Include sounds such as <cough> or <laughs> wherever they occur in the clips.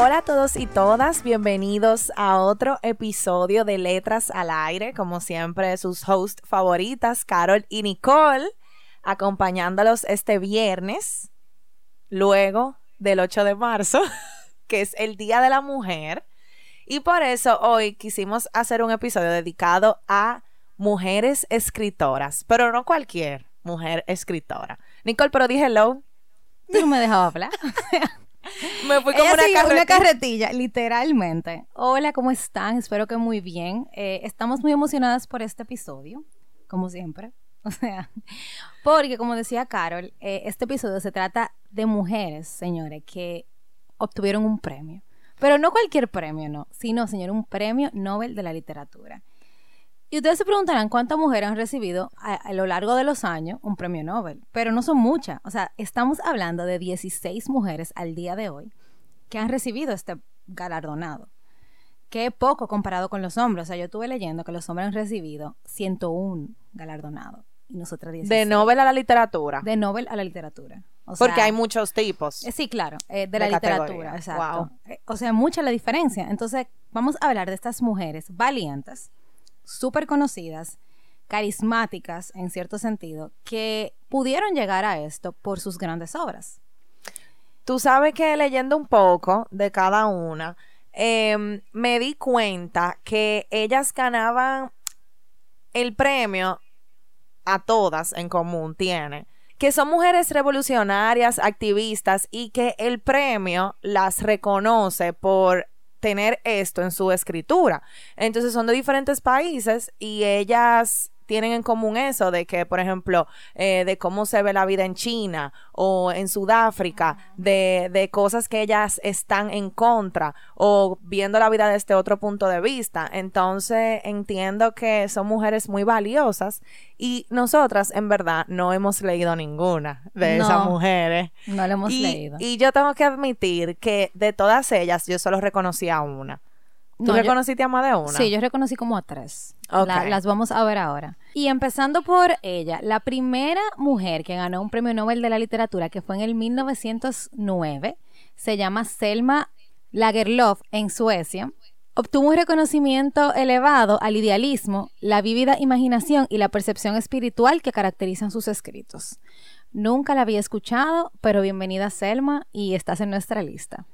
Hola a todos y todas, bienvenidos a otro episodio de Letras al Aire, como siempre sus hosts favoritas, Carol y Nicole, acompañándolos este viernes, luego del 8 de marzo, <laughs> que es el Día de la Mujer, y por eso hoy quisimos hacer un episodio dedicado a mujeres escritoras, pero no cualquier mujer escritora. Nicole, pero dije hello. Tú no me dejabas hablar. <laughs> Me fui como una, carretilla. literalmente. Hola, ¿cómo están? Espero que muy bien. Eh, estamos muy emocionadas por este episodio, como siempre. <laughs> O sea, porque como decía Carol, eh, este episodio se trata de mujeres, señores, que obtuvieron un premio. Pero no cualquier premio, no, sino, señor, un premio Nobel de la literatura. Y ustedes se preguntarán cuántas mujeres han recibido a, lo largo de los años un premio Nobel, pero no son muchas. O sea, estamos hablando de 16 mujeres al día de hoy que han recibido este galardonado. Que poco comparado con los hombres. O sea, yo estuve leyendo que los hombres han recibido 101 galardonados y nosotras 16. De Nobel a la literatura. De Nobel a la literatura. Porque hay muchos tipos. Eh, sí, claro, eh, de, la literatura, exacto. Eh, o sea, mucha la diferencia. Entonces, vamos a hablar de estas mujeres valientes súper conocidas, carismáticas en cierto sentido, que pudieron llegar a esto por sus grandes obras. Tú sabes que leyendo un poco de cada una, em, me di cuenta que ellas ganaban el premio a todas en común, tiene que son mujeres revolucionarias, activistas y que el premio las reconoce por tener esto en su escritura. Entonces son de diferentes países y ellas tienen en común eso de que, por ejemplo, eh, de cómo se ve la vida en China o en Sudáfrica, de, de, cosas que ellas están en contra o viendo la vida desde otro punto de vista. Entonces entiendo que son mujeres muy valiosas y nosotras en verdad no hemos leído ninguna de esas mujeres. No la hemos leído. Y yo tengo que admitir que de todas ellas yo solo reconocí a una. ¿Tú reconociste a más de una? Sí, yo reconocí como a tres. las vamos a ver ahora. Y empezando por ella, la primera mujer que ganó un premio Nobel de la literatura, que fue en el 1909, se llama Selma Lagerlöf en Suecia. Obtuvo un reconocimiento elevado al idealismo, la vívida imaginación y la percepción espiritual que caracterizan sus escritos. Nunca la había escuchado, pero bienvenida Selma y estás en nuestra lista.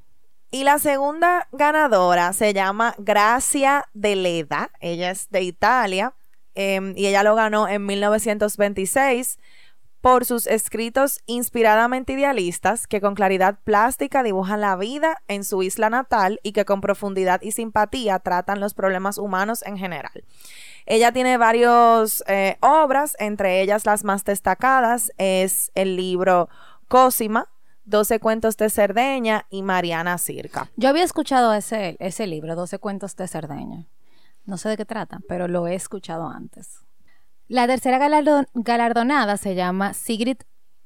Y la segunda ganadora se llama Gracia de Leda. Ella es de Italia em, y ella lo ganó en 1926 por sus escritos inspiradamente idealistas que con claridad plástica dibujan la vida en su isla natal y que con profundidad y simpatía tratan los problemas humanos en general. Ella tiene varias eh, obras, entre ellas las más destacadas es el libro Cosima, 12 cuentos de Cerdeña y Mariana Circa. Yo había escuchado ese, ese libro, 12 cuentos de Cerdeña. No sé de qué trata, pero lo he escuchado antes. La tercera galardonada se llama Sigrid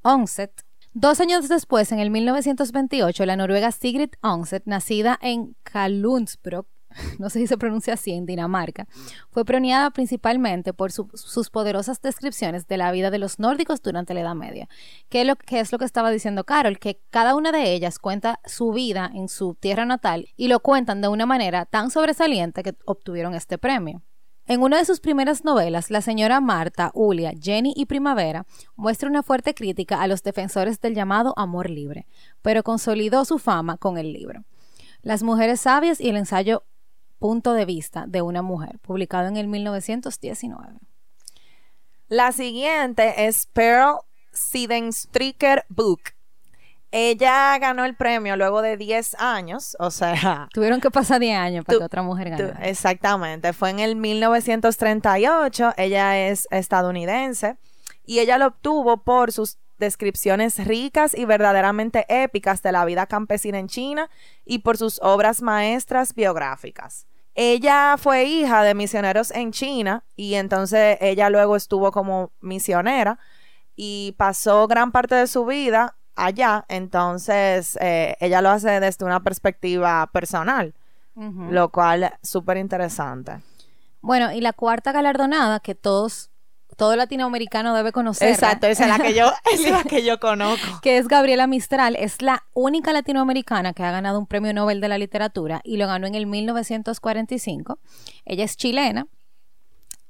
Onset. Dos años después, en el 1928, la noruega Sigrid Onset, nacida en Kalundsbrok, <laughs> no sé si se pronuncia así, en Dinamarca, fue premiada principalmente por sus poderosas descripciones de la vida de los nórdicos durante la Edad Media. ¿Qué es, lo, que es lo que estaba diciendo Carol? Que cada una de ellas cuenta su vida en su tierra natal y lo cuentan de una manera tan sobresaliente que obtuvieron este premio. En una de sus primeras novelas, la señora Marta, Ulia, Jenny y Primavera muestra una fuerte crítica a los defensores del llamado amor libre, pero consolidó su fama con el libro. Las mujeres sabias y el ensayo punto de vista de una mujer, publicado en el 1919. La siguiente es Pearl Sidenstricker Book. Ella ganó el premio luego de 10 años, o sea... <laughs> Tuvieron que pasar 10 años para que otra mujer tú- ganara. exactamente, fue en el 1938, ella es estadounidense y ella lo obtuvo por sus descripciones ricas y verdaderamente épicas de la vida campesina en China y por sus obras maestras biográficas. Ella fue hija de misioneros en China y entonces ella luego estuvo como misionera y pasó gran parte de su vida allá, entonces eh, ella lo hace desde una perspectiva personal, lo cual súper interesante. Bueno, y la cuarta galardonada que todos, todo latinoamericano debe conocer. Exacto, esa es la que yo, <laughs> esa es la que yo conozco. que es Gabriela Mistral, es la única latinoamericana que ha ganado un premio Nobel de la literatura y lo ganó en el 1945. Ella es chilena,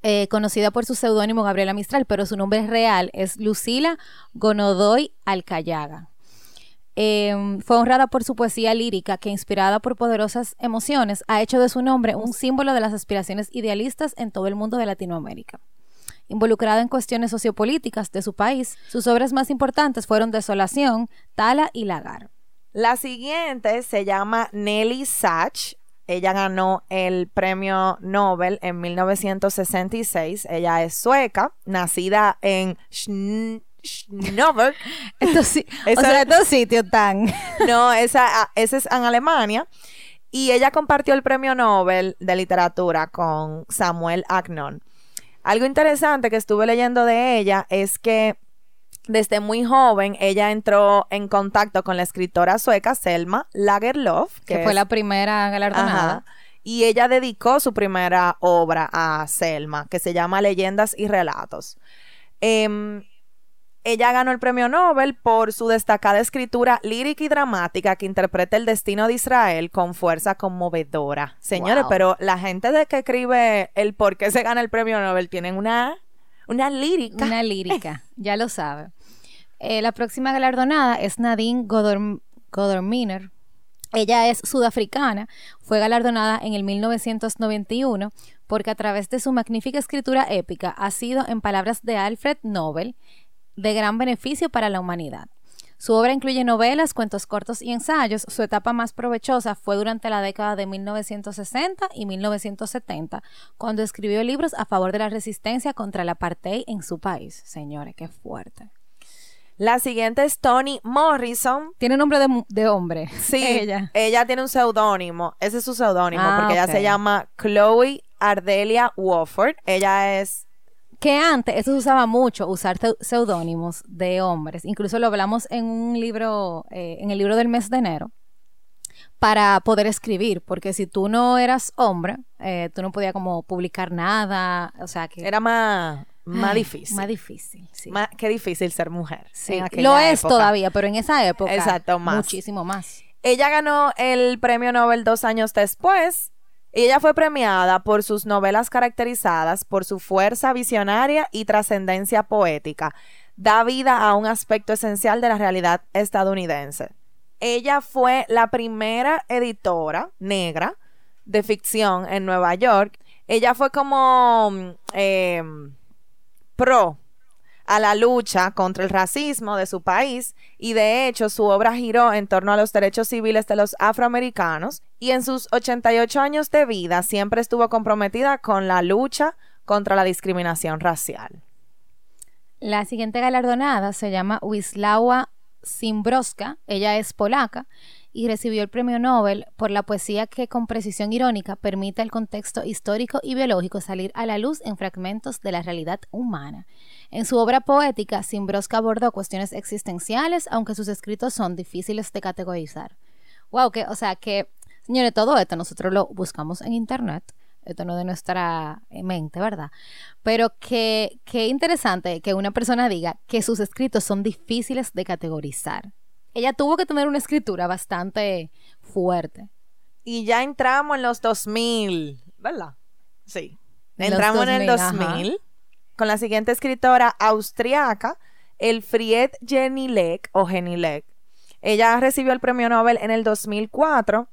eh, conocida por su seudónimo Gabriela Mistral, pero su nombre real es Lucila Gonodoy Alcayaga. Eh, fue honrada por su poesía lírica que, inspirada por poderosas emociones, ha hecho de su nombre un símbolo de las aspiraciones idealistas en todo el mundo de Latinoamérica. Involucrada en cuestiones sociopolíticas de su país, sus obras más importantes fueron Desolación, Tala y Lagar. La siguiente se llama Nelly Sachs. Ella ganó el premio Nobel en 1966. Ella es sueca, nacida en Schn- Schnöberg. <laughs> Estos, sí- <laughs> o sea, estos sitios tan... <laughs> No, esa, ah, esa es en Alemania. Y ella compartió el premio Nobel de literatura con Samuel Agnon. Algo interesante que estuve leyendo de ella es que desde muy joven ella entró en contacto con la escritora sueca Selma Lagerlöf, que fue la primera galardonada. Ajá. Y ella dedicó su primera obra a Selma, que se llama Leyendas y Relatos. Em, ella ganó el premio Nobel por su destacada escritura lírica y dramática que interpreta el destino de Israel con fuerza conmovedora. Señores, Wow. pero la gente de que escribe el por qué se gana el premio Nobel tienen una, una lírica. Una lírica, <laughs> ya lo sabe. Eh, la próxima galardonada es Nadine Godorm Godorminer. Ella es sudafricana, fue galardonada en el 1991 porque a través de su magnífica escritura épica ha sido, en palabras de Alfred Nobel, de gran beneficio para la humanidad. Su obra incluye novelas, cuentos cortos y ensayos. Su etapa más provechosa fue durante la década de 1960 y 1970, cuando escribió libros a favor de la resistencia contra el apartheid en su país. Señores, qué fuerte. La siguiente es Toni Morrison. Tiene nombre de, de hombre. <laughs> Sí, Ella. ella tiene un seudónimo. Ese es su seudónimo Ah, porque ella se llama Chloe Ardelia Wofford. Ella es Que antes eso se usaba mucho, usar seudónimos de hombres. Incluso lo hablamos en un libro, eh, en el libro del mes de enero, para poder escribir, porque si tú no eras hombre, eh, tú no podías como publicar nada, o sea que... era más, más Ay, difícil. Más difícil, sí. Más- qué difícil ser mujer. Sí, lo es época. todavía, pero en esa época Exacto, más. muchísimo más. Ella ganó el premio Nobel dos años después. Ella fue premiada por sus novelas caracterizadas por su fuerza visionaria y trascendencia poética. Da vida a un aspecto esencial de la realidad estadounidense. Ella fue la primera editora negra de ficción en Nueva York. Ella fue como mm, eh, pro a la lucha contra el racismo de su país y de hecho su obra giró en torno a los derechos civiles de los afroamericanos y en sus 88 años de vida siempre estuvo comprometida con la lucha contra la discriminación racial. La siguiente galardonada se llama Wisława Szymborska. Ella es polaca y recibió el premio Nobel por la poesía que con precisión irónica permite el contexto histórico y biológico salir a la luz en fragmentos de la realidad humana. En su obra poética, Szymborska abordó cuestiones existenciales, aunque sus escritos son difíciles de categorizar. Wow, que, o sea que, señores, todo esto nosotros lo buscamos en internet. Esto no de nuestra eh, mente, ¿verdad? Pero que, qué interesante que una persona diga que sus escritos son difíciles de categorizar. Ella tuvo que tener una escritura bastante fuerte. Y ya entramos en los 2000, ¿verdad? Sí. Entramos en el 2000, 2000 con la siguiente escritora austriaca, Elfriede Genilek o Genilek. Ella recibió el premio Nobel en el 2004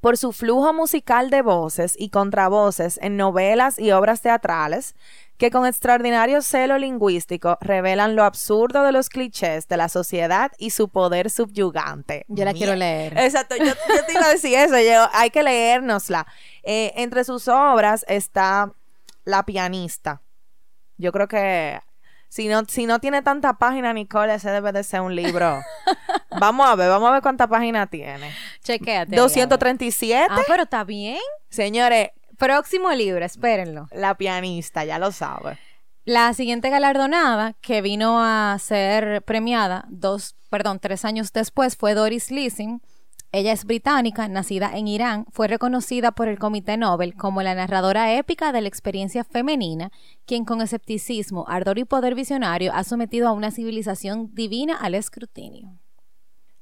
por su flujo musical de voces y contravoces en novelas y obras teatrales que con extraordinario celo lingüístico revelan lo absurdo de los clichés de la sociedad y su poder subyugante. Yo la quiero leer. Exacto, yo, yo te iba a decir eso, yo, hay que leérnosla. Eh, entre sus obras está La pianista. Yo creo que si no, si no tiene tanta página, Nicole, ese debe de ser un libro. <laughs> vamos a ver, vamos a ver cuánta página tiene. Chequéate. ahí, a ver. 237. Ah, pero está bien. Señores, Próximo libro, espérenlo. la pianista, ya lo sabe. La siguiente galardonada que vino a ser premiada dos, perdón, tres años después fue Doris Lessing. Ella es británica, nacida en Irán, fue reconocida por el Comité Nobel como la narradora épica de la experiencia femenina, quien con escepticismo, ardor y poder visionario ha sometido a una civilización divina al escrutinio.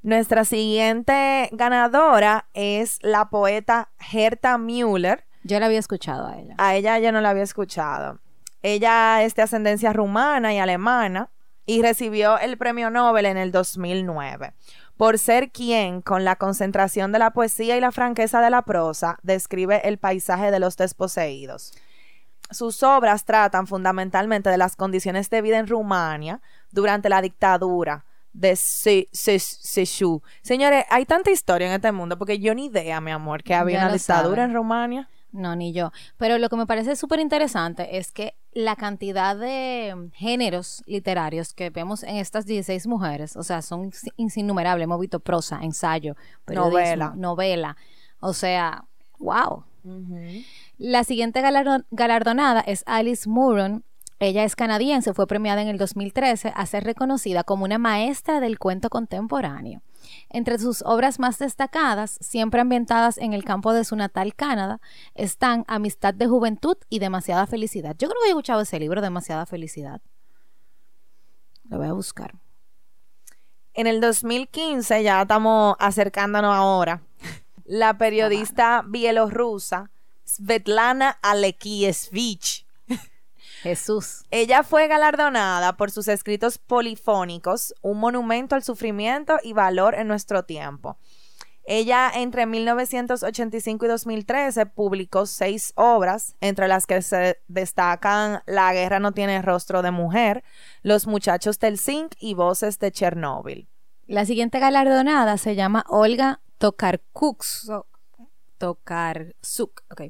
Nuestra siguiente ganadora es la poeta Herta Müller. Yo la había escuchado a ella. A ella yo no la había escuchado. Ella es de ascendencia rumana y alemana y recibió el premio Nobel en el 2009 por ser quien, con la concentración de la poesía y la franqueza de la prosa, describe el paisaje de los desposeídos. Sus obras tratan fundamentalmente de las condiciones de vida en Rumania durante la dictadura de Se- Se- Seshu. Señores, hay tanta historia en este mundo porque yo ni idea, mi amor, que había Ya una dictadura saben. en Rumania. No, ni yo. Pero lo que me parece súper interesante es que la cantidad de géneros literarios que vemos en estas 16 mujeres, o sea, son innumerables. Hemos visto prosa, ensayo, Novela. novela. O sea, wow. La siguiente galardo- galardonada es Alice Moron. Ella es canadiense, fue premiada en el 2013 a ser reconocida como una maestra del cuento contemporáneo. Entre sus obras más destacadas, siempre ambientadas en el campo de su natal Canadá, están Amistad de Juventud y Demasiada Felicidad. Yo creo que he escuchado ese libro, Demasiada Felicidad. Lo voy a buscar. En el 2015, ya estamos acercándonos ahora, la periodista bielorrusa Svetlana Alekievich. Jesús. Ella fue galardonada por sus escritos polifónicos, un monumento al sufrimiento y valor en nuestro tiempo. Ella entre 1985 y 2013 publicó seis obras, entre las que se destacan La guerra no tiene rostro de mujer, Los muchachos del zinc y Voces de Chernóbil. La siguiente galardonada se llama Olga Tokarczuk. Tokarczuk, ok.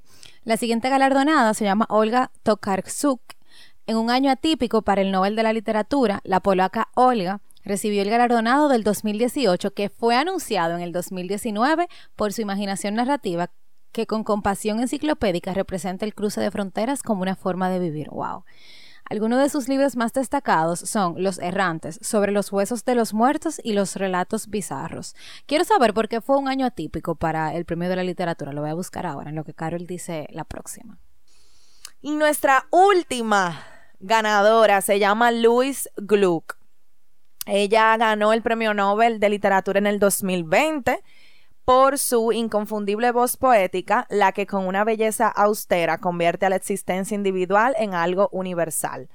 La siguiente galardonada se llama Olga Tokarczuk. En un año atípico para el Nobel de la Literatura, la polaca Olga recibió el galardonado del 2018 que fue anunciado en el 2019 por su imaginación narrativa que con compasión enciclopédica representa el cruce de fronteras como una forma de vivir. Wow. Algunos de sus libros más destacados son Los errantes, sobre los huesos de los muertos y los relatos bizarros. Quiero saber por qué fue un año atípico para el premio de la literatura. Lo voy a buscar ahora, en lo que Carol dice la próxima. Y nuestra última ganadora se llama Louise Gluck. Ella ganó el Premio Nobel de Literatura en el 2020 por su inconfundible voz poética, la que con una belleza austera convierte a la existencia individual en algo universal.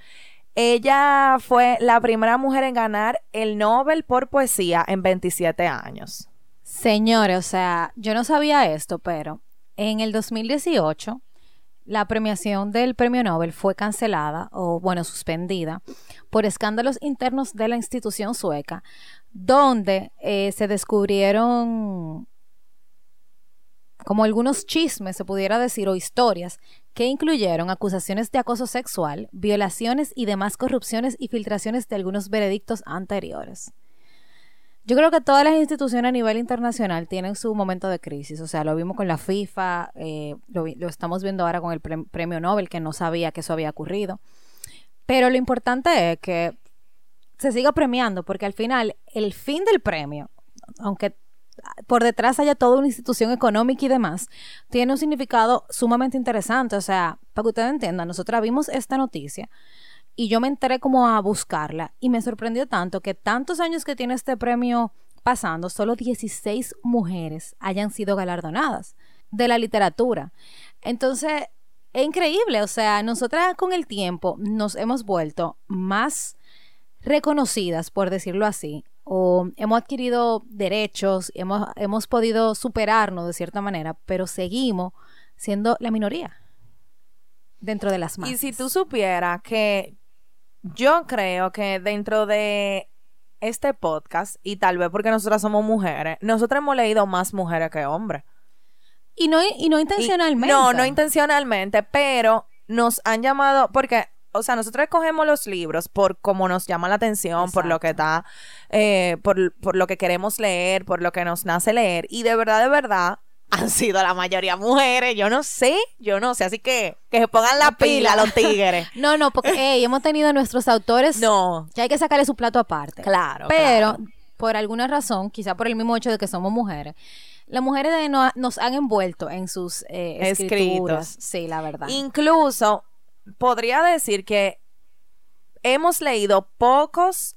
Ella fue la primera mujer en ganar el Nobel por poesía en 27 años. Señores, o sea, yo no sabía esto, pero en el 2018 la premiación del premio Nobel fue cancelada o, bueno, suspendida por escándalos internos de la institución sueca, donde eh, se descubrieron como algunos chismes, se pudiera decir, o historias, que incluyeron acusaciones de acoso sexual, violaciones y demás corrupciones y filtraciones de algunos veredictos anteriores. Yo creo que todas las instituciones a nivel internacional tienen su momento de crisis. O sea, lo vimos con la FIFA, eh, lo, estamos viendo ahora con el pre- premio Nobel, que no sabía que eso había ocurrido. Pero lo importante es que se siga premiando, porque al final el fin del premio, aunque por detrás haya toda una institución económica y demás, tiene un significado sumamente interesante. O sea, para que ustedes entiendan, nosotros vimos esta noticia y yo me enteré como a buscarla y me sorprendió tanto que tantos años que tiene este premio pasando, solo 16 mujeres hayan sido galardonadas de la literatura. Entonces, es increíble, o sea, nosotras con el tiempo nos hemos vuelto más reconocidas, por decirlo así, o hemos adquirido derechos, hemos, hemos podido superarnos de cierta manera, pero seguimos siendo la minoría. dentro de las masas. Y si tú supieras que yo creo que dentro de este podcast, y tal vez porque nosotras somos mujeres, nosotros hemos leído más mujeres que hombres. Y no, y no Y- intencionalmente. no, no intencionalmente, pero nos han llamado, porque, o sea, nosotros escogemos los libros por cómo nos llama la atención, por lo que está, eh, por, por lo que queremos leer, por lo que nos nace leer. Y de verdad, de verdad, han sido la mayoría mujeres. Yo no sé, yo no sé. Así que que se pongan la pila los tigres. <laughs> No, no, porque hemos tenido nuestros autores No, que hay que sacarle su plato aparte. claro. Pero, claro. por alguna razón, quizá por el mismo hecho de que somos mujeres, las mujeres de no- nos han envuelto en sus eh, Escritos. escrituras. Sí, la verdad. Incluso podría decir que hemos leído pocos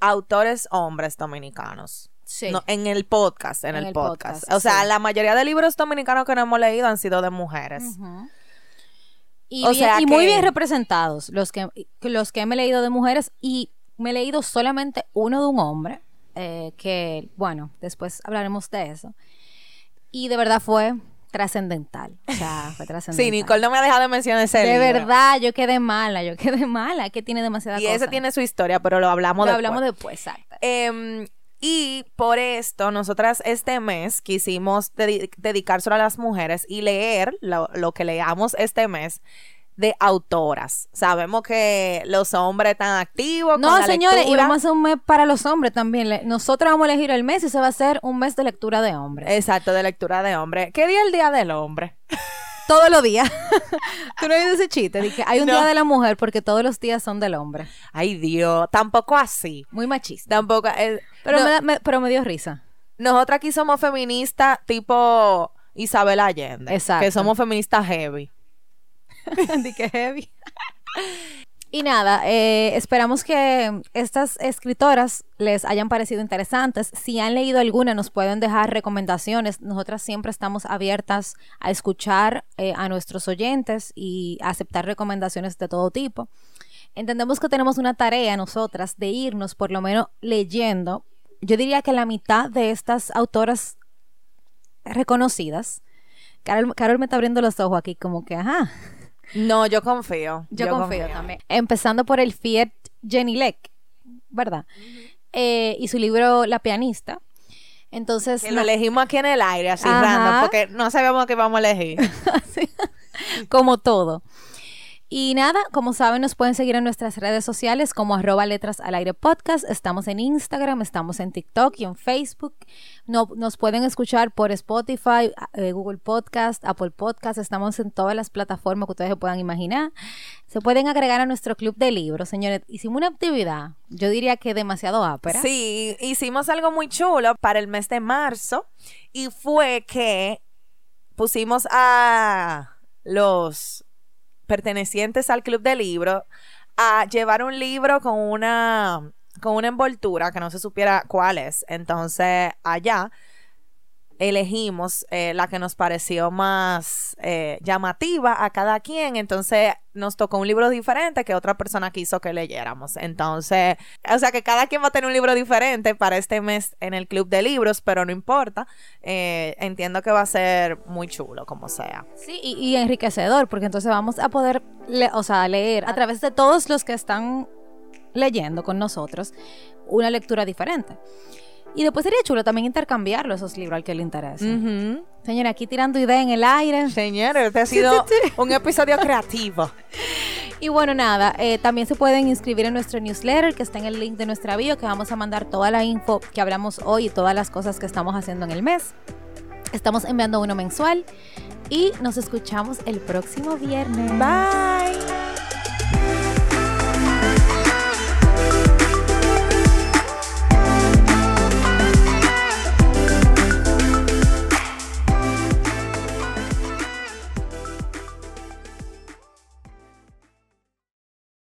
autores hombres dominicanos. Sí. No, en el podcast, en, En el, podcast. podcast, O sea, sí. la mayoría de libros dominicanos que no hemos leído han sido de mujeres. Y, O bien- sea y muy bien representados los que, los que me he leído de mujeres y me he leído solamente uno de un hombre, eh, que bueno, después hablaremos de eso. Y de verdad fue trascendental. O sea, fue <laughs> trascendental. Sí, Nicole no me ha dejado de mencionar ese De libro. verdad, yo quedé mala, yo quedé mala, que tiene demasiada Y cosa. ese tiene su historia, pero lo hablamos Lo después. hablamos después, exacto. Em, y por esto, nosotras este mes quisimos dedi- dedicar solo a las mujeres y leer lo, lo que leamos este mes de autoras. Sabemos que los hombres están activos. No, con la señores, y lectura. vamos a hacer un mes para los hombres también. Nosotros vamos a elegir el mes y se va a hacer un mes de lectura de hombres. Exacto, de lectura de hombre. ¿Qué día es el día del hombre? <laughs> Todos los días. <laughs> Tú no oíste ese chiste. que hay un No. día de la mujer porque todos los días son del hombre. Ay, Dios, tampoco así. Muy machista. Tampoco. eh, Pero, no- me, pero me dio risa. Nosotras aquí somos feministas tipo Isabel Allende. Exacto. Que somos feministas heavy. <laughs> Di que heavy. <laughs> Y nada, eh, esperamos que estas escritoras les hayan parecido interesantes. Si han leído alguna, nos pueden dejar recomendaciones. Nosotras siempre estamos abiertas a escuchar eh, a nuestros oyentes y aceptar recomendaciones de todo tipo. Entendemos que tenemos una tarea nosotras de irnos por lo menos leyendo. Yo diría que la mitad de estas autoras reconocidas. Carol, Carol me está abriendo los ojos aquí como que, ajá. No, yo confío. Yo, confío, también. Empezando por el Fiat Jenny Leck, ¿verdad? Eh, y su libro La pianista. Entonces, Que lo na- elegimos aquí en el aire, así Ajá. random, porque no sabíamos qué vamos a elegir. <laughs> como todo. Y nada, como saben, nos pueden seguir en nuestras redes sociales como arroba letras al aire podcast. Estamos en Instagram, estamos en TikTok y en Facebook. No, nos pueden escuchar por Spotify, eh, Google Podcast, Apple Podcast. Estamos en todas las plataformas que ustedes se puedan imaginar. Se pueden agregar a nuestro club de libros. Señores, hicimos una actividad, yo diría que demasiado ápera. Sí, hicimos algo muy chulo para el mes de marzo y fue que pusimos a los pertenecientes al club de libro a llevar un libro con una con una envoltura que no se supiera cuál es. Entonces, allá elegimos eh, la que nos pareció más eh, llamativa a cada quien. Entonces nos tocó un libro diferente que otra persona quiso que leyéramos. Entonces, o sea que cada quien va a tener un libro diferente para este mes en el club de libros, pero no importa. Eh, entiendo que va a ser muy chulo, como sea. Sí, y, y enriquecedor, porque entonces vamos a poder o sea, leer a través de todos los que están leyendo con nosotros una lectura diferente. Y después sería chulo también intercambiarlo esos libros al que le interese. Ujú. Señora, aquí tirando ideas en el aire. Señores, este ha sido un episodio creativo. Y bueno, nada, eh, también se pueden inscribir en nuestro newsletter que está en el link de nuestra bio, que vamos a mandar toda la info que hablamos hoy y todas las cosas que estamos haciendo en el mes. Estamos enviando uno mensual y nos escuchamos el próximo viernes. Bye.